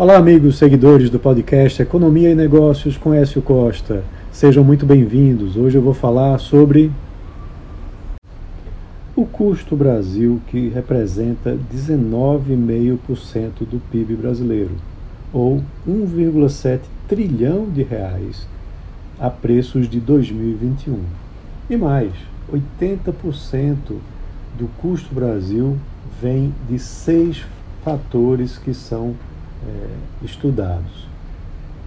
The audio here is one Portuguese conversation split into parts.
Olá, amigos seguidores do podcast Economia e Negócios com Écio Costa. Sejam muito bem-vindos. Hoje eu vou falar sobre o custo Brasil, que representa 19,5% do PIB brasileiro, ou 1,7 trilhão de reais a preços de 2021. E mais, 80% do custo Brasil vem de seis fatores que são é, estudados.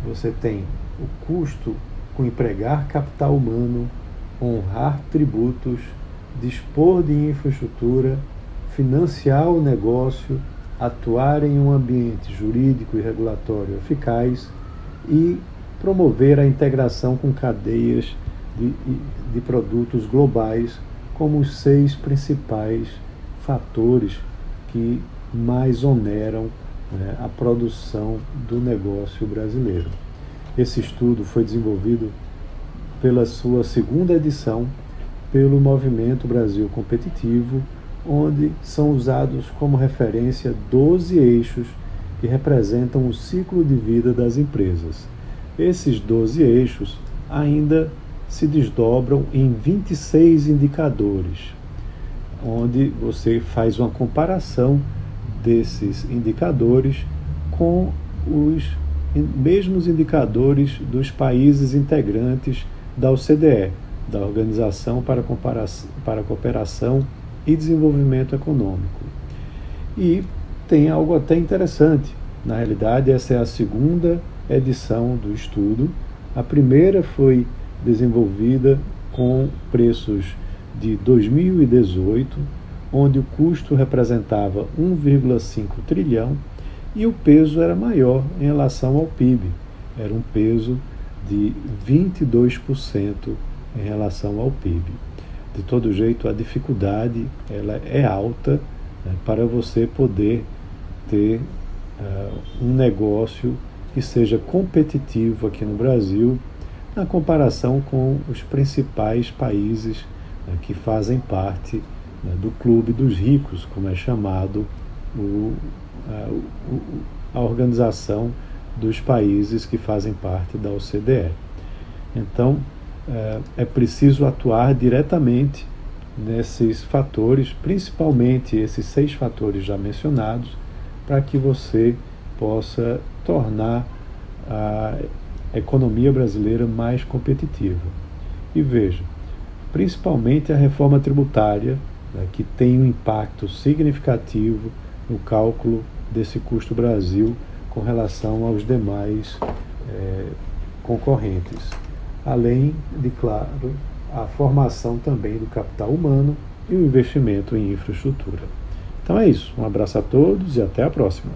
Você tem o custo com empregar capital humano, honrar tributos, dispor de infraestrutura, financiar o negócio, atuar em um ambiente jurídico e regulatório eficaz e promover a integração com cadeias de, de produtos globais como os seis principais fatores que mais oneram né, a produção do negócio brasileiro. Esse estudo foi desenvolvido pela sua segunda edição pelo Movimento Brasil Competitivo, onde são usados como referência 12 eixos que representam o ciclo de vida das empresas. Esses 12 eixos ainda se desdobram em 26 indicadores, onde você faz uma comparação desses indicadores com os mesmos indicadores dos países integrantes da OCDE, da Organização para, para a Cooperação e Desenvolvimento Econômico. E tem algo até interessante. Na realidade, essa é a segunda edição do estudo. A primeira foi desenvolvida com preços de 2018 onde o custo representava 1,5 trilhão e o peso era maior em relação ao PIB, era um peso de 22% em relação ao PIB. De todo jeito, a dificuldade ela é alta né, para você poder ter uh, um negócio que seja competitivo aqui no Brasil na comparação com os principais países né, que fazem parte né, do clube dos ricos, como é chamado o, a, o, a organização dos países que fazem parte da OCDE. Então, é, é preciso atuar diretamente nesses fatores, principalmente esses seis fatores já mencionados, para que você possa tornar a economia brasileira mais competitiva. E veja, principalmente a reforma tributária né, que tem um impacto significativo no cálculo desse custo Brasil com relação aos demais é, concorrentes. Além de, claro, a formação também do capital humano e o investimento em infraestrutura. Então é isso. Um abraço a todos e até a próxima.